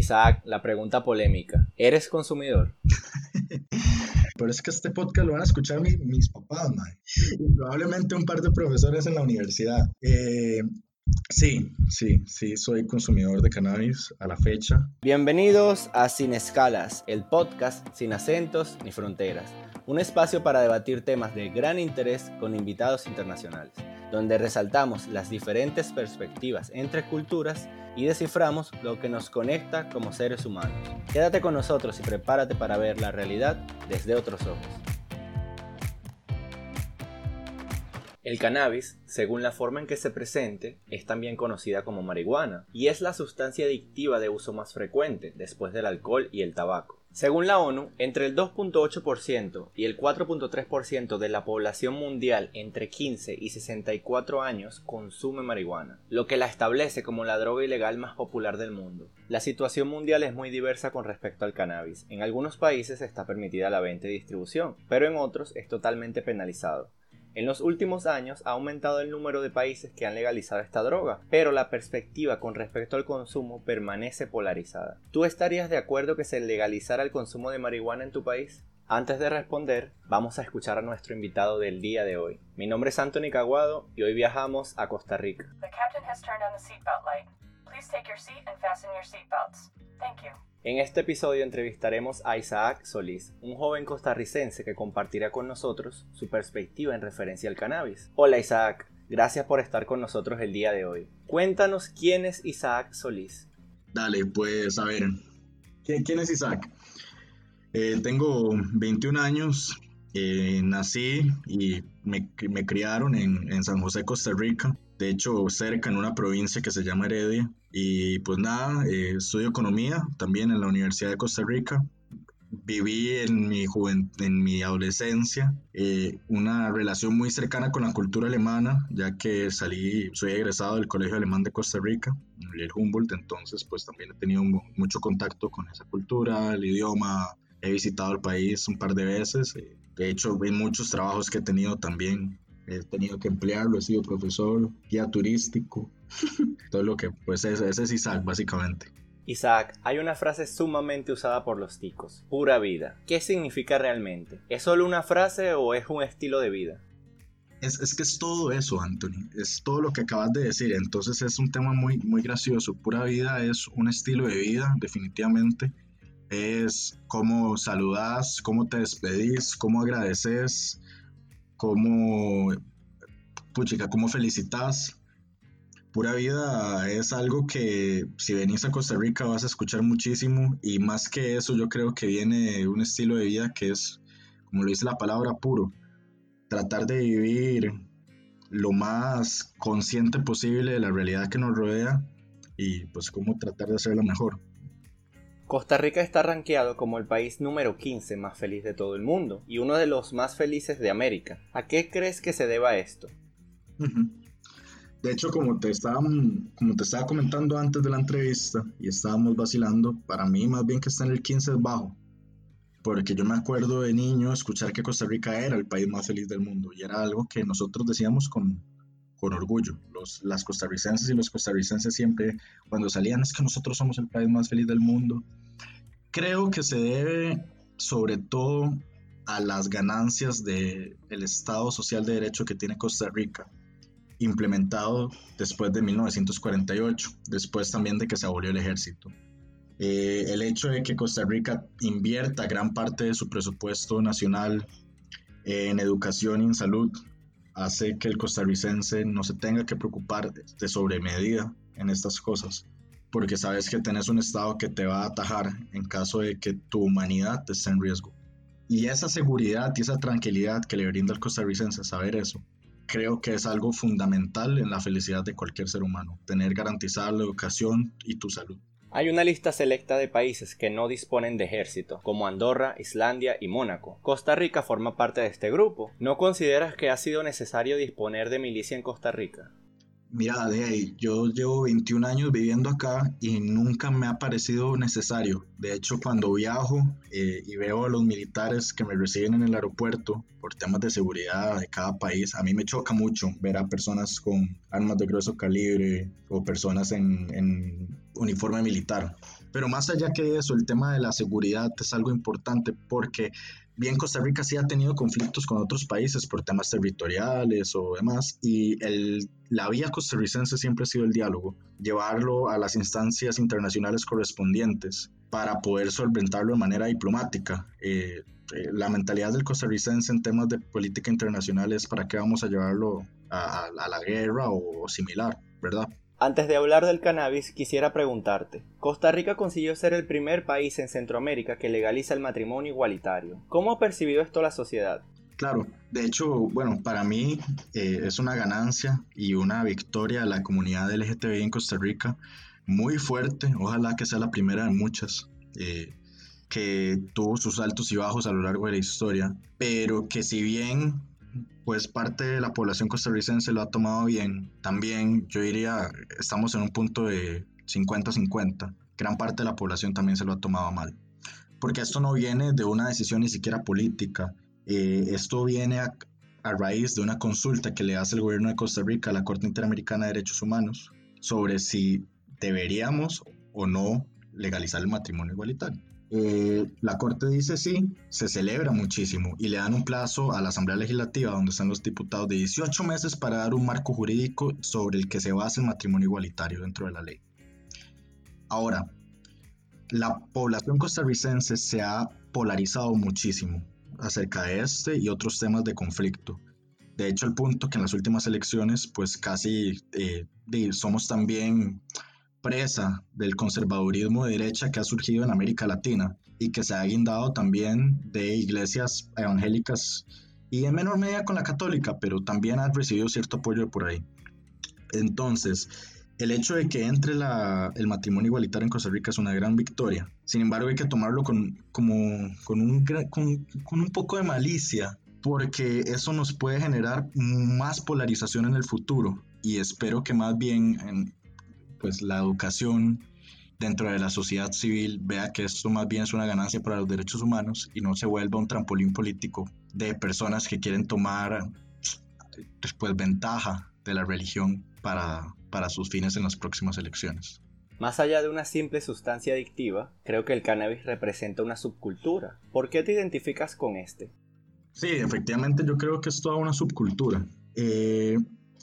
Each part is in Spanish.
Isaac, la pregunta polémica. ¿Eres consumidor? Pero es que este podcast lo van a escuchar mis papás, man. Y probablemente un par de profesores en la universidad. Eh, sí, sí, sí, soy consumidor de cannabis a la fecha. Bienvenidos a Sin Escalas, el podcast sin acentos ni fronteras. Un espacio para debatir temas de gran interés con invitados internacionales donde resaltamos las diferentes perspectivas entre culturas y desciframos lo que nos conecta como seres humanos. Quédate con nosotros y prepárate para ver la realidad desde otros ojos. El cannabis, según la forma en que se presente, es también conocida como marihuana y es la sustancia adictiva de uso más frecuente después del alcohol y el tabaco. Según la ONU, entre el 2.8% y el 4.3% de la población mundial entre 15 y 64 años consume marihuana, lo que la establece como la droga ilegal más popular del mundo. La situación mundial es muy diversa con respecto al cannabis. En algunos países está permitida la venta y distribución, pero en otros es totalmente penalizado. En los últimos años ha aumentado el número de países que han legalizado esta droga, pero la perspectiva con respecto al consumo permanece polarizada. ¿Tú estarías de acuerdo que se legalizara el consumo de marihuana en tu país? Antes de responder, vamos a escuchar a nuestro invitado del día de hoy. Mi nombre es Anthony Caguado y hoy viajamos a Costa Rica. En este episodio entrevistaremos a Isaac Solís, un joven costarricense que compartirá con nosotros su perspectiva en referencia al cannabis. Hola Isaac, gracias por estar con nosotros el día de hoy. Cuéntanos quién es Isaac Solís. Dale, pues a ver, ¿quién, es Isaac? Eh, tengo 21 años, eh, nací y me, criaron en, en San José, Costa Rica de hecho cerca en una provincia que se llama Heredia. Y pues nada, eh, estudio economía también en la Universidad de Costa Rica. Viví en mi, en mi adolescencia eh, una relación muy cercana con la cultura alemana, ya que salí, soy egresado del Colegio Alemán de Costa Rica, el Humboldt, entonces pues también he tenido mucho contacto con esa cultura, el idioma, he visitado el país un par de veces, de hecho en muchos trabajos que he tenido también he tenido que emplearlo, he sido profesor, guía turístico, todo lo que, pues ese, es Isaac básicamente. Isaac, hay una frase sumamente usada por los ticos, pura vida. ¿Qué significa realmente? ¿Es solo una frase o es un estilo de vida? Es, es, que es todo eso, Anthony. Es todo lo que acabas de decir. Entonces es un tema muy, muy gracioso. Pura vida es un estilo de vida, definitivamente. Es cómo saludas, cómo te despedís, cómo agradeces, cómo, puchica, cómo felicitas. Pura vida es algo que si venís a Costa Rica vas a escuchar muchísimo y más que eso yo creo que viene un estilo de vida que es, como lo dice la palabra, puro. Tratar de vivir lo más consciente posible de la realidad que nos rodea y pues cómo tratar de hacerlo mejor. Costa Rica está rankeado como el país número 15 más feliz de todo el mundo y uno de los más felices de América. ¿A qué crees que se deba esto? De hecho, como te, estaba, como te estaba comentando antes de la entrevista y estábamos vacilando, para mí más bien que está en el 15 es bajo. Porque yo me acuerdo de niño escuchar que Costa Rica era el país más feliz del mundo y era algo que nosotros decíamos con, con orgullo. Los, las costarricenses y los costarricenses siempre, cuando salían, es que nosotros somos el país más feliz del mundo. Creo que se debe sobre todo a las ganancias del el Estado Social de Derecho que tiene Costa Rica, implementado después de 1948, después también de que se abolió el ejército. Eh, el hecho de que Costa Rica invierta gran parte de su presupuesto nacional en educación y en salud hace que el costarricense no se tenga que preocupar de sobremedida en estas cosas, porque sabes que tenés un Estado que te va a atajar en caso de que tu humanidad esté en riesgo. Y esa seguridad y esa tranquilidad que le brinda al costarricense saber eso, creo que es algo fundamental en la felicidad de cualquier ser humano, tener garantizada la educación y tu salud. Hay una lista selecta de países que no disponen de ejército, como Andorra, Islandia y Mónaco. Costa Rica forma parte de este grupo. ¿No consideras que ha sido necesario disponer de milicia en Costa Rica? Mira, de yo llevo 21 años viviendo acá y nunca me ha parecido necesario. De hecho, cuando viajo eh, y veo a los militares que me reciben en el aeropuerto por temas de seguridad de cada país, a mí me choca mucho ver a personas con armas de grueso calibre o personas en, en uniforme militar. Pero más allá que eso, el tema de la seguridad es algo importante porque bien Costa Rica sí ha tenido conflictos con otros países por temas territoriales o demás, y el, la vía costarricense siempre ha sido el diálogo, llevarlo a las instancias internacionales correspondientes para poder solventarlo de manera diplomática. Eh, eh, la mentalidad del costarricense en temas de política internacional es para qué vamos a llevarlo a, a la guerra o similar, ¿verdad? Antes de hablar del cannabis, quisiera preguntarte, Costa Rica consiguió ser el primer país en Centroamérica que legaliza el matrimonio igualitario. ¿Cómo ha percibido esto la sociedad? Claro, de hecho, bueno, para mí eh, es una ganancia y una victoria de la comunidad LGTBI en Costa Rica muy fuerte, ojalá que sea la primera de muchas, eh, que tuvo sus altos y bajos a lo largo de la historia, pero que si bien pues parte de la población costarricense lo ha tomado bien. También yo diría, estamos en un punto de 50-50. Gran parte de la población también se lo ha tomado mal. Porque esto no viene de una decisión ni siquiera política. Eh, esto viene a, a raíz de una consulta que le hace el gobierno de Costa Rica a la Corte Interamericana de Derechos Humanos sobre si deberíamos o no legalizar el matrimonio igualitario. Eh, la Corte dice sí, se celebra muchísimo y le dan un plazo a la Asamblea Legislativa, donde están los diputados, de 18 meses para dar un marco jurídico sobre el que se basa el matrimonio igualitario dentro de la ley. Ahora, la población costarricense se ha polarizado muchísimo acerca de este y otros temas de conflicto. De hecho, el punto que en las últimas elecciones, pues casi eh, somos también presa del conservadurismo de derecha que ha surgido en América Latina y que se ha guindado también de iglesias evangélicas y en menor medida con la católica, pero también ha recibido cierto apoyo por ahí. Entonces, el hecho de que entre el matrimonio igualitario en Costa Rica es una gran victoria. Sin embargo, hay que tomarlo con, como, con, un, con, con un poco de malicia, porque eso nos puede generar más polarización en el futuro. Y espero que más bien en, pues la educación dentro de la sociedad civil vea que esto más bien es una ganancia para los derechos humanos y no se vuelva un trampolín político de personas que quieren tomar después ventaja de la religión para, para sus fines en las próximas elecciones. Más allá de una simple sustancia adictiva, creo que el cannabis representa una subcultura. ¿Por qué te identificas con este? Sí, efectivamente yo creo que es toda una subcultura. Eh,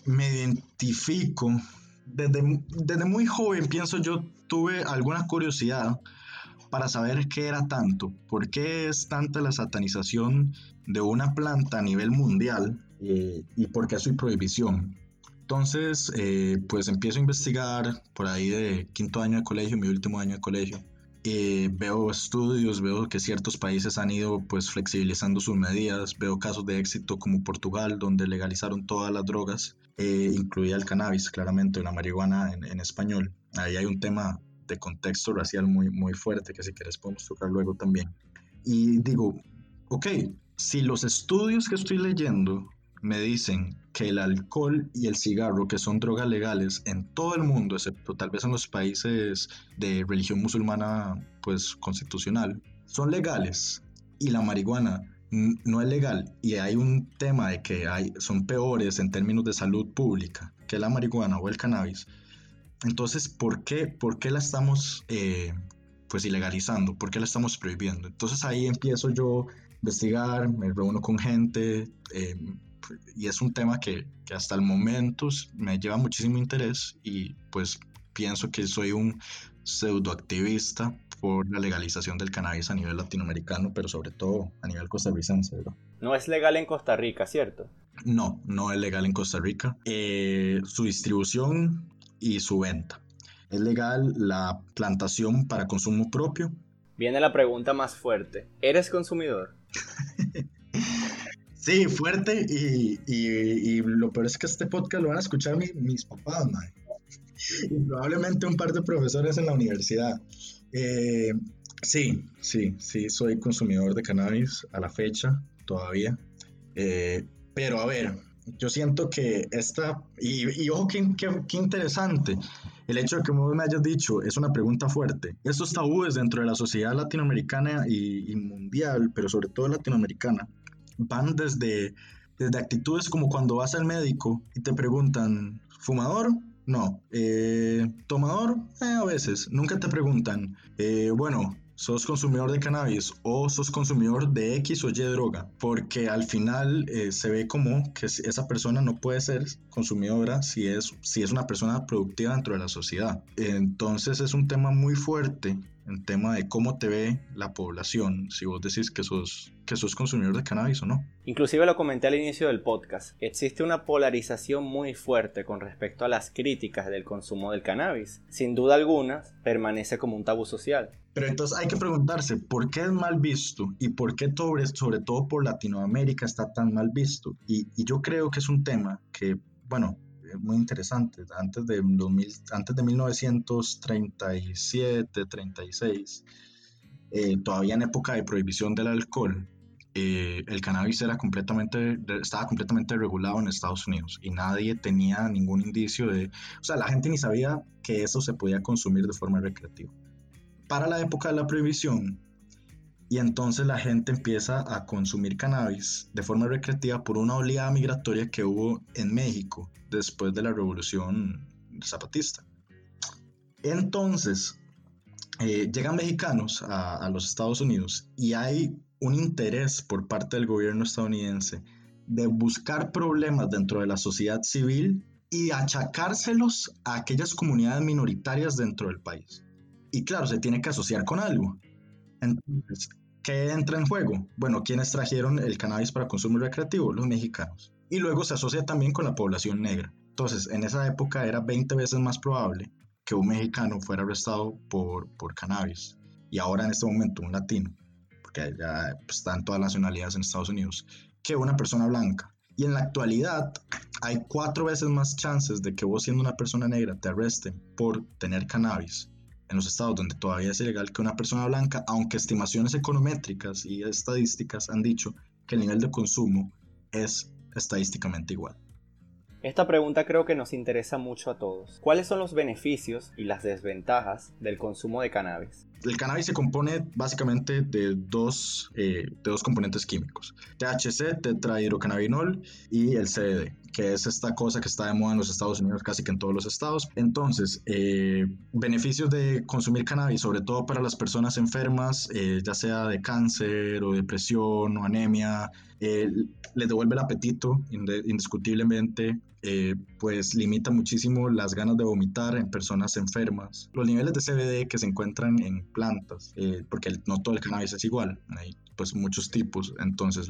me identifico desde, muy joven, pienso yo, tuve alguna curiosidad para saber qué era tanto, por qué es tanta la satanización de una planta a nivel mundial eh, y por qué su prohibición. Entonces, eh, pues empiezo a investigar por ahí de quinto año de colegio, mi último año de colegio. Eh, veo estudios, veo que ciertos países han ido pues flexibilizando sus medidas, veo casos de éxito como Portugal, donde legalizaron todas las drogas eh, incluía el cannabis, claramente, la marihuana en, español. Ahí hay un tema de contexto racial muy, muy fuerte que si quieres podemos tocar luego también. Y digo, ok, si los estudios que estoy leyendo me dicen que el alcohol y el cigarro, que son drogas legales en todo el mundo, excepto tal vez en los países de religión musulmana, pues constitucional, son legales y la marihuana no es legal y hay un tema de que hay, son peores en términos de salud pública que la marihuana o el cannabis, entonces, ¿por qué, por qué la estamos eh, pues ilegalizando? ¿Por qué la estamos prohibiendo? Entonces ahí empiezo yo a investigar, me reúno con gente eh, y es un tema que, que hasta el momento me lleva muchísimo interés y pues pienso que soy un pseudoactivista por la legalización del cannabis a nivel latinoamericano, pero sobre todo a nivel costarricense. No es legal en Costa Rica, ¿cierto? No, no es legal en Costa Rica. Eh, su distribución y su venta. Es legal la plantación para consumo propio. Viene la pregunta más fuerte. ¿Eres consumidor? Sí, fuerte y, y, lo peor es que este podcast lo van a escuchar mis papás, man. y probablemente un par de profesores en la universidad. Eh, sí, sí, sí, soy consumidor de cannabis a la fecha todavía. Eh, pero a ver, yo siento que esta, y, ojo, qué, qué, interesante, el hecho de que vos me hayas dicho es una pregunta fuerte. Estos tabúes dentro de la sociedad latinoamericana y, y mundial, pero sobre todo latinoamericana, van desde, desde actitudes como cuando vas al médico y te preguntan, ¿fumador? No. Eh, ¿Tomador? Eh, a veces. Nunca te preguntan, eh, bueno, sos consumidor de cannabis o sos consumidor de X o Y droga, porque al final se ve como que esa persona no puede ser consumidora si es, si es una persona productiva dentro de la sociedad. Entonces es un tema muy fuerte en tema de cómo te ve la población, si vos decís que sos, que sos consumidor de cannabis o no. Inclusive lo comenté al inicio del podcast, existe una polarización muy fuerte con respecto a las críticas del consumo del cannabis. Sin duda alguna, permanece como un tabú social. Pero entonces hay que preguntarse, ¿por qué es mal visto? ¿Y por qué sobre, sobre todo por Latinoamérica está tan mal visto? Y, y yo creo que es un tema que, bueno, muy interesante. Antes de, 2000, antes de 1937, 36, eh, todavía en época de prohibición del alcohol, eh, el cannabis era completamente, estaba completamente regulado en Estados Unidos y nadie tenía ningún indicio de, o sea, la gente ni sabía que eso se podía consumir de forma recreativa. Para la época de la prohibición, y entonces la gente empieza a consumir cannabis de forma recreativa por una oleada migratoria que hubo en México después de la revolución zapatista. Entonces, eh, llegan mexicanos a, los Estados Unidos y hay un interés por parte del gobierno estadounidense de buscar problemas dentro de la sociedad civil y achacárselos a aquellas comunidades minoritarias dentro del país. Y claro, se tiene que asociar con algo. Entonces, ¿qué entra en juego? Bueno, ¿quiénes trajeron el cannabis para consumo recreativo? Los mexicanos. Y luego se asocia también con la población negra. Entonces, en esa época era 20 veces más probable que un mexicano fuera arrestado por, por cannabis. Y ahora en este momento un latino, porque ya están todas las nacionalidades en Estados Unidos, que una persona blanca. Y en la actualidad hay cuatro veces más chances de que vos siendo una persona negra te arresten por tener cannabis en los estados donde todavía es ilegal que una persona blanca, aunque estimaciones econométricas y estadísticas han dicho que el nivel de consumo es estadísticamente igual. Esta pregunta creo que nos interesa mucho a todos. ¿Cuáles son los beneficios y las desventajas del consumo de cannabis? El cannabis se compone básicamente de dos, eh, de dos componentes químicos, THC, tetrahidrocannabinol y el CBD, que es esta cosa que está de moda en los Estados Unidos, casi que en todos los estados. Entonces, eh, beneficios de consumir cannabis, sobre todo para las personas enfermas, eh, ya sea de cáncer o depresión o anemia, les devuelve el apetito indiscutiblemente, eh, pues limita muchísimo las ganas de vomitar en personas enfermas. Los niveles de CBD que se encuentran en plantas, eh, porque no todo el cannabis es igual, hay pues muchos tipos, entonces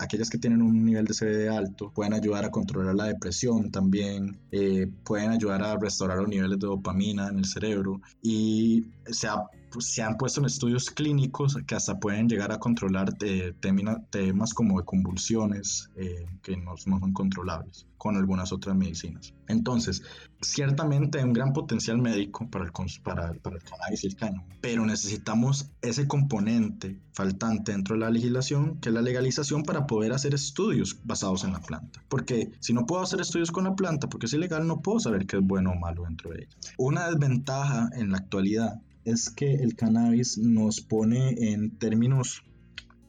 aquellas que tienen un nivel de CBD alto pueden ayudar a controlar la depresión también, eh, pueden ayudar a restaurar los niveles de dopamina en el cerebro y se ha pues, se han puesto en estudios clínicos que hasta pueden llegar a controlar eh, temas como de convulsiones eh, que no, son controlables con algunas otras medicinas. Entonces, ciertamente hay un gran potencial médico para el, cannabis y el cáñamo, pero necesitamos ese componente faltante dentro de la legislación, que es la legalización para poder hacer estudios basados en la planta. Porque si no puedo hacer estudios con la planta, porque es ilegal, no puedo saber qué es bueno o malo dentro de ella. Una desventaja en la actualidad es que el cannabis nos pone en términos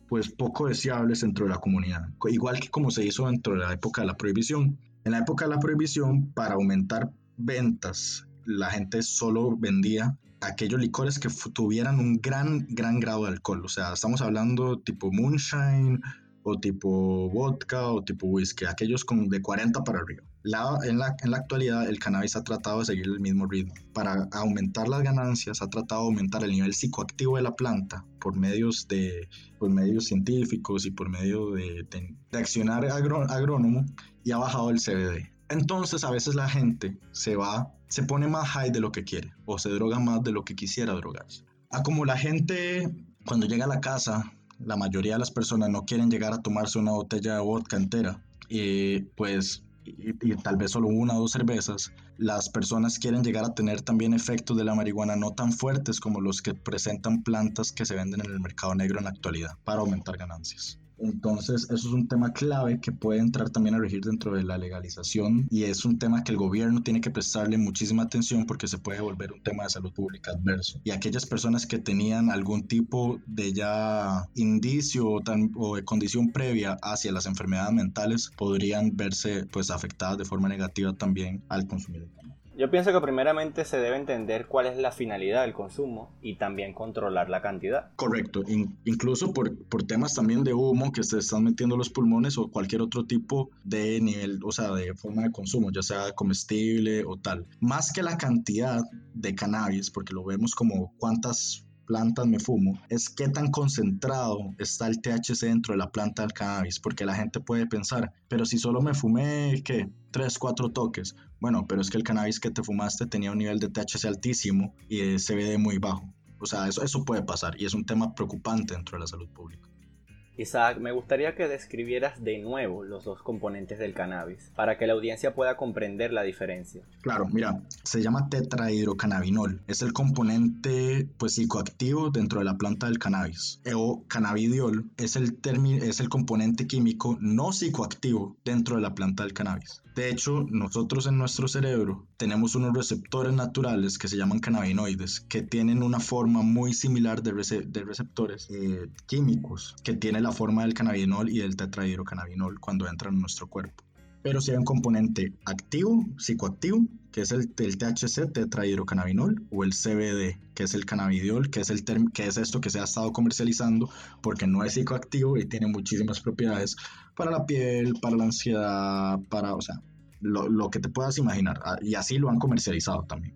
pues poco deseables dentro de la comunidad, igual que como se hizo dentro de la época de la prohibición. En la época de la prohibición, para aumentar ventas, la gente solo vendía aquellos licores que tuvieran un gran, gran grado de alcohol. O sea, estamos hablando tipo moonshine o tipo vodka o tipo whisky, aquellos con de 40 para arriba. En, la, en, la, actualidad el cannabis ha tratado de seguir el mismo ritmo. Para aumentar las ganancias ha tratado de aumentar el nivel psicoactivo de la planta por medios, de, por medios científicos y por medio de, de, accionar agrónomo y ha bajado el CBD. Entonces a veces la gente se va, se pone más high de lo que quiere o se droga más de lo que quisiera drogarse. A como la gente cuando llega a la casa, la mayoría de las personas no quieren llegar a tomarse una botella de vodka entera, y pues y, tal vez solo una o dos cervezas, las personas quieren llegar a tener también efectos de la marihuana no tan fuertes como los que presentan plantas que se venden en el mercado negro en la actualidad para aumentar ganancias. Entonces, eso es un tema clave que puede entrar también a regir dentro de la legalización y es un tema que el gobierno tiene que prestarle muchísima atención porque se puede volver un tema de salud pública adverso. Y aquellas personas que tenían algún tipo de ya indicio o, o de condición previa hacia las enfermedades mentales podrían verse pues afectadas de forma negativa también al consumir el Yo pienso que primeramente se debe entender cuál es la finalidad del consumo y también controlar la cantidad. Correcto, incluso por, por, temas también de humo que se están metiendo los pulmones o cualquier otro tipo de nivel, o sea, de forma de consumo, ya sea comestible o tal. Más que la cantidad de cannabis, porque lo vemos como cuántas plantas me fumo es qué tan concentrado está el THC dentro de la planta del cannabis, porque la gente puede pensar, pero si solo me fumé, ¿qué? 3, 4 toques. Bueno, pero es que el cannabis que te fumaste tenía un nivel de THC altísimo y de CBD muy bajo. O sea, eso, eso puede pasar y es un tema preocupante dentro de la salud pública. Isaac, me gustaría que describieras de nuevo los dos componentes del cannabis, para que la audiencia pueda comprender la diferencia. Claro, mira, se llama tetrahidrocannabinol. Es el componente pues, psicoactivo dentro de la planta del cannabis. O cannabidiol es el, es el componente químico no psicoactivo dentro de la planta del cannabis. De hecho, nosotros en nuestro cerebro tenemos unos receptores naturales que se llaman cannabinoides, que tienen una forma muy similar de, receptores eh, químicos, que tiene la forma del cannabinol y del tetrahidrocannabinol cuando entran en nuestro cuerpo. Pero si hay un componente activo, psicoactivo, que es el, el THC, tetrahidrocannabinol, o el CBD, que es el cannabidiol, que es, el que es esto que se ha estado comercializando porque no es psicoactivo y tiene muchísimas propiedades para la piel, para la ansiedad, para, o sea, lo, lo que te puedas imaginar. Ah, y así lo han comercializado también.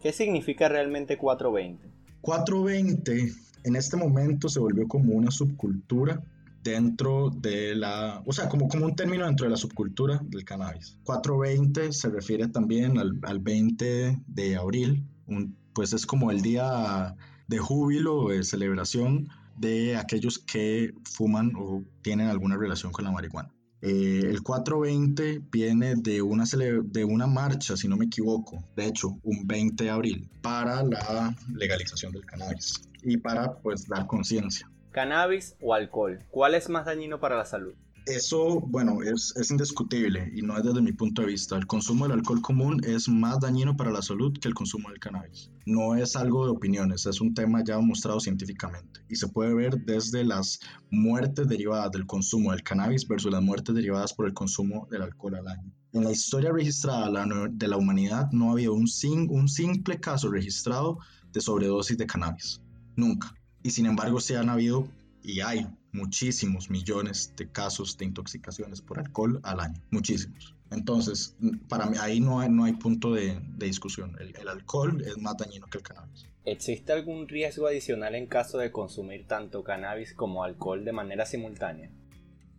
¿Qué significa realmente 420? 420 en este momento se volvió como una subcultura dentro de la, o sea, como, como un término dentro de la subcultura del cannabis. 420 se refiere también al, al 20 de abril, un, pues es como el día de júbilo, de celebración de aquellos que fuman o tienen alguna relación con la marihuana. Eh, el 420 viene de una, de una marcha, si no me equivoco, de hecho, un 20 de abril, para la legalización del cannabis y para pues dar conciencia. ¿Cannabis o alcohol? ¿Cuál es más dañino para la salud? Eso, bueno, es, indiscutible y no es desde mi punto de vista. El consumo del alcohol común es más dañino para la salud que el consumo del cannabis. No es algo de opiniones, es un tema ya mostrado científicamente y se puede ver desde las muertes derivadas del consumo del cannabis versus las muertes derivadas por el consumo del alcohol al año. En la historia registrada de la humanidad no había un, un simple caso registrado de sobredosis de cannabis. Nunca. Y sin embargo, se han habido y hay muchísimos millones de casos de intoxicaciones por alcohol al año. Muchísimos. Entonces, para mí ahí no hay, no hay punto de, discusión. El, el, alcohol es más dañino que el cannabis. ¿Existe algún riesgo adicional en caso de consumir tanto cannabis como alcohol de manera simultánea?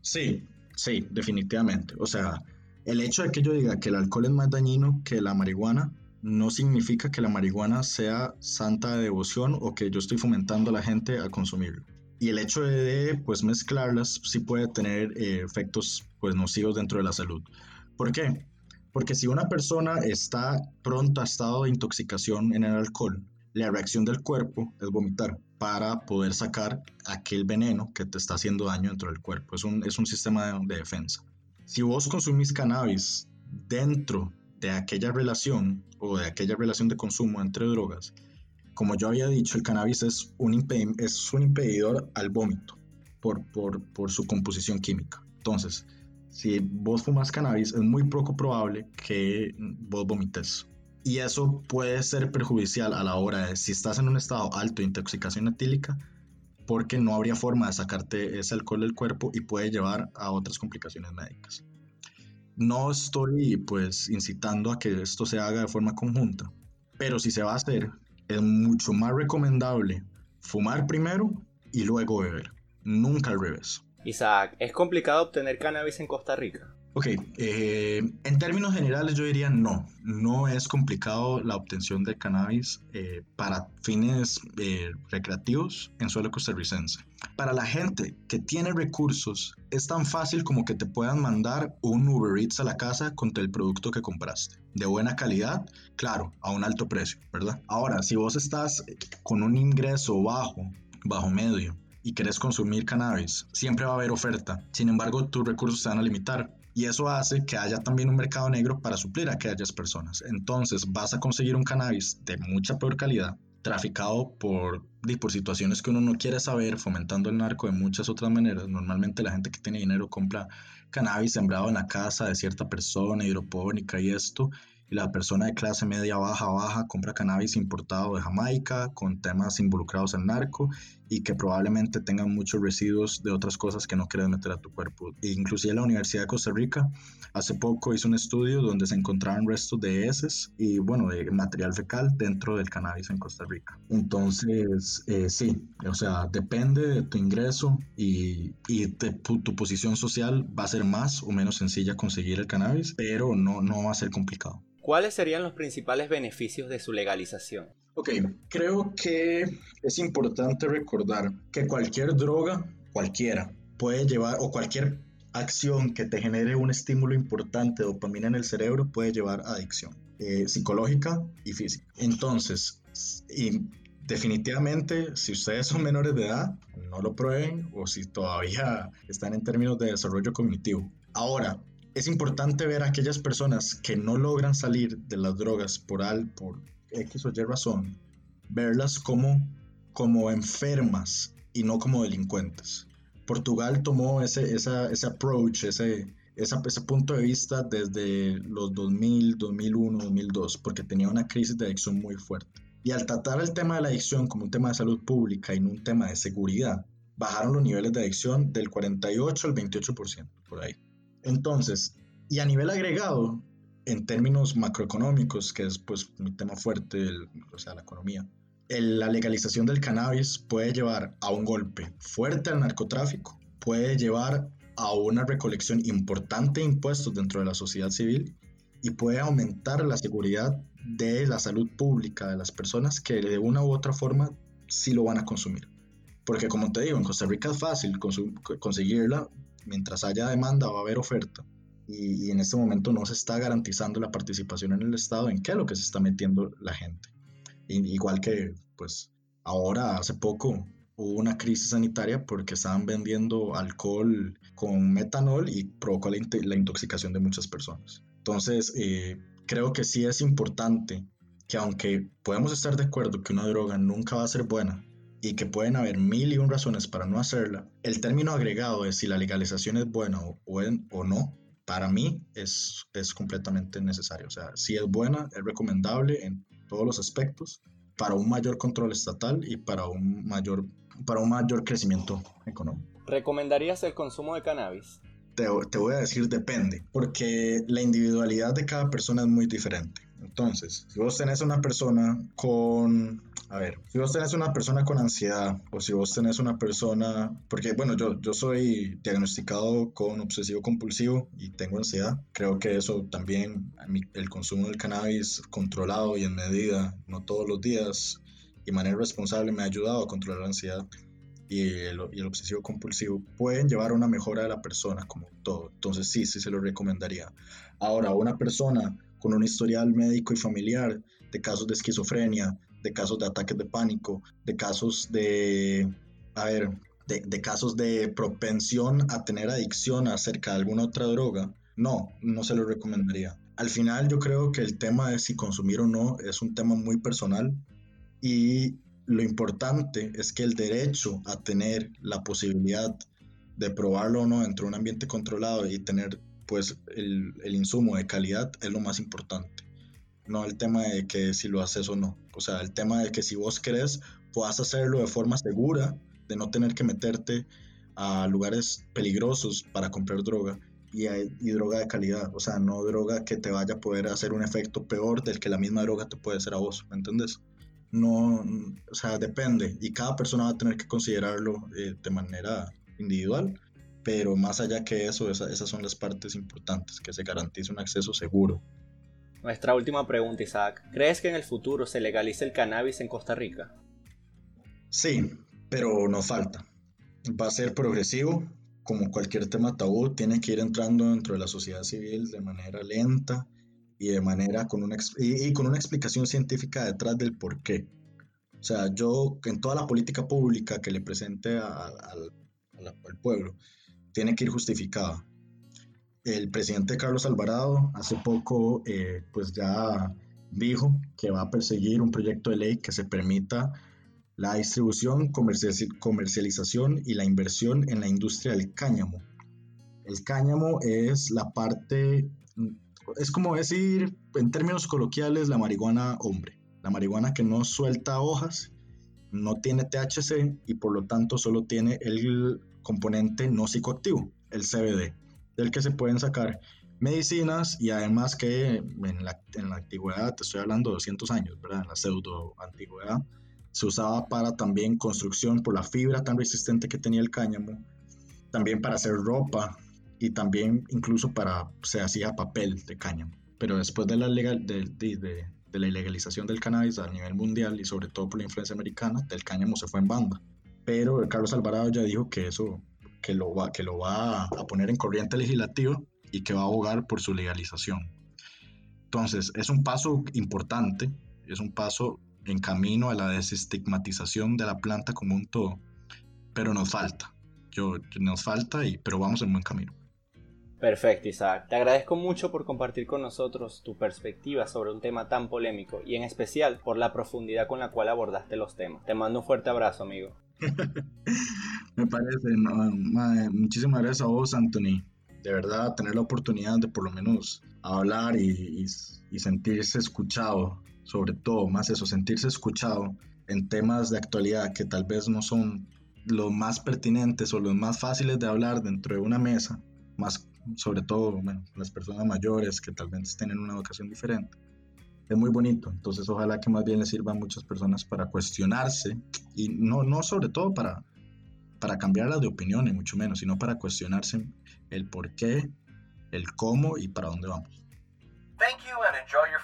Sí, sí, definitivamente. O sea, el hecho de que yo diga que el alcohol es más dañino que la marihuana no significa que la marihuana sea santa de devoción o que yo estoy fomentando a la gente a consumirlo. Y el hecho de pues mezclarlas sí puede tener eh, efectos pues nocivos dentro de la salud. ¿Por qué? Porque si una persona está pronta a estado de intoxicación en el alcohol, la reacción del cuerpo es vomitar para poder sacar aquel veneno que te está haciendo daño dentro del cuerpo. Es un, es un sistema de, de defensa. Si vos consumís cannabis dentro de aquella relación o de aquella relación de consumo entre drogas, como yo había dicho, el cannabis es un, es un impedidor al vómito por, por, por su composición química. Entonces, si vos fumas cannabis, es muy poco probable que vos vomites. Y eso puede ser perjudicial a la hora de si estás en un estado alto de intoxicación etílica, porque no habría forma de sacarte ese alcohol del cuerpo y puede llevar a otras complicaciones médicas. No estoy pues incitando a que esto se haga de forma conjunta, pero si se va a hacer, es mucho más recomendable fumar primero y luego beber, nunca al revés. Isaac, ¿es complicado obtener cannabis en Costa Rica? Ok, eh, en términos generales yo diría no, no es complicado la obtención de cannabis eh, para fines eh, recreativos en suelo costarricense. Para la gente que tiene recursos es tan fácil como que te puedan mandar un Uber Eats a la casa con el producto que compraste. De buena calidad, claro, a un alto precio, ¿verdad? Ahora, si vos estás con un ingreso bajo, bajo medio, y querés consumir cannabis, siempre va a haber oferta. Sin embargo, tus recursos se van a limitar y eso hace que haya también un mercado negro para suplir a aquellas personas. Entonces vas a conseguir un cannabis de mucha peor calidad, traficado por, por situaciones que uno no quiere saber, fomentando el narco de muchas otras maneras. Normalmente la gente que tiene dinero compra cannabis sembrado en la casa de cierta persona, hidropónica y esto, y la persona de clase media baja baja compra cannabis importado de Jamaica con temas involucrados en narco y que probablemente tengan muchos residuos de otras cosas que no quieres meter a tu cuerpo. E inclusive la Universidad de Costa Rica hace poco hizo un estudio donde se encontraban restos de heces y bueno, de material fecal dentro del cannabis en Costa Rica. Entonces, eh, sí, o sea, depende de tu ingreso y, y tu posición social va a ser más o menos sencilla conseguir el cannabis, pero no, no va a ser complicado. ¿Cuáles serían los principales beneficios de su legalización? Ok, creo que es importante recordar que cualquier droga, cualquiera, puede llevar, o cualquier acción que te genere un estímulo importante de dopamina en el cerebro puede llevar a adicción eh, psicológica y física. Entonces, y definitivamente, si ustedes son menores de edad, no lo prueben o si todavía están en términos de desarrollo cognitivo. Ahora, es importante ver a aquellas personas que no logran salir de las drogas por, al, por X o Y razón, verlas como, como enfermas y no como delincuentes. Portugal tomó ese, ese approach, ese, ese punto de vista desde los 2000, 2001, 2002, porque tenía una crisis de adicción muy fuerte. Y al tratar el tema de la adicción como un tema de salud pública y no un tema de seguridad, bajaron los niveles de adicción del 48 al 28%, por ahí. Entonces, y a nivel agregado, en términos macroeconómicos, que es pues mi tema fuerte, o sea, la economía, la legalización del cannabis puede llevar a un golpe fuerte al narcotráfico, puede llevar a una recolección importante de impuestos dentro de la sociedad civil y puede aumentar la seguridad de la salud pública de las personas que de una u otra forma sí lo van a consumir. Porque como te digo, en Costa Rica es fácil conseguirla, mientras haya demanda va a haber oferta y, en este momento no se está garantizando la participación en el Estado en qué es lo que se está metiendo la gente. igual que, pues, ahora, hace poco, hubo una crisis sanitaria porque estaban vendiendo alcohol con metanol y provocó la, la intoxicación de muchas personas. Entonces, eh, creo que sí es importante que aunque podemos estar de acuerdo que una droga nunca va a ser buena y que pueden haber mil y un razones para no hacerla, el término agregado de si la legalización es buena o, o no para mí es, es completamente necesario. O sea, si es buena, es recomendable en todos los aspectos para un mayor control estatal y para un mayor, para un mayor crecimiento económico. ¿Recomendarías el consumo de cannabis? Te, te voy a decir depende, porque la individualidad de cada persona es muy diferente. Entonces, si vos tenés una persona con a ver, si vos tenés una persona con ansiedad o si vos tenés una persona, porque bueno, yo, yo soy diagnosticado con obsesivo compulsivo y tengo ansiedad, creo que eso también, el consumo del cannabis controlado y en medida, no todos los días y manera responsable me ha ayudado a controlar la ansiedad y el, y el obsesivo compulsivo pueden llevar a una mejora de la persona como todo. Entonces sí, sí se lo recomendaría. Ahora, una persona con un historial médico y familiar de casos de esquizofrenia, de casos de ataques de pánico, de casos de, a ver, de, casos de propensión a tener adicción acerca de alguna otra droga, no, no se lo recomendaría. Al final yo creo que el tema de si consumir o no es un tema muy personal y lo importante es que el derecho a tener la posibilidad de probarlo o no dentro de un ambiente controlado y tener pues el, el insumo de calidad es lo más importante no el tema de que si lo haces o no. O sea, el tema de que si vos querés, puedas hacerlo de forma segura, de no tener que meterte a lugares peligrosos para comprar droga y, y, droga de calidad. O sea, no droga que te vaya a poder hacer un efecto peor del que la misma droga te puede hacer a vos, ¿me entiendes? No, o sea, depende y cada persona va a tener que considerarlo eh, de manera individual, pero más allá que eso, esas son las partes importantes, que se garantice un acceso seguro nuestra última pregunta, Isaac. ¿Crees que en el futuro se legalice el cannabis en Costa Rica? Sí, pero no falta. Va a ser progresivo. Como cualquier tema tabú, tiene que ir entrando dentro de la sociedad civil de manera lenta y de manera con una, y, con una explicación científica detrás del por qué. O sea, yo en toda la política pública que le presente al pueblo, tiene que ir justificada el presidente Carlos Alvarado hace poco eh, pues ya dijo que va a perseguir un proyecto de ley que se permita la distribución, comercialización y la inversión en la industria del cáñamo. El cáñamo es la parte, es como decir, en términos coloquiales, la marihuana hombre. La marihuana que no suelta hojas, no tiene THC y por lo tanto solo tiene el componente no psicoactivo, el CBD, del que se pueden sacar medicinas y además que en la, en la antigüedad, te estoy hablando de 200 años, ¿verdad? En la pseudo antigüedad, se usaba para también construcción por la fibra tan resistente que tenía el cáñamo, también para hacer ropa y también incluso para, se hacía papel de cáñamo. Pero después de la, legal, de, de, de, la ilegalización del cannabis a nivel mundial y sobre todo por la influencia americana, del cáñamo se fue en banda. Pero Carlos Alvarado ya dijo que eso, que lo va, que lo va a poner en corriente legislativa y que va a abogar por su legalización. Entonces, es un paso importante, es un paso en camino a la desestigmatización de la planta como un todo, pero nos falta. Yo, nos falta, y, pero vamos en buen camino. Perfecto, Isaac. Te agradezco mucho por compartir con nosotros tu perspectiva sobre un tema tan polémico y en especial por la profundidad con la cual abordaste los temas. Te mando un fuerte abrazo, amigo. Me parece, muchísimas gracias a vos, Anthony. De verdad, tener la oportunidad de por lo menos hablar y, y sentirse escuchado sobre todo, más eso, sentirse escuchado en temas de actualidad que tal vez no son los más pertinentes o los más fáciles de hablar dentro de una mesa, más sobre todo bueno, las personas mayores que tal vez tienen una educación diferente. Es muy bonito, entonces ojalá que más bien le sirva a muchas personas para cuestionarse y no, no sobre todo para, para cambiarlas de opinión, ni mucho menos, sino para cuestionarse el por qué, el cómo y para dónde vamos. Thank you and enjoy your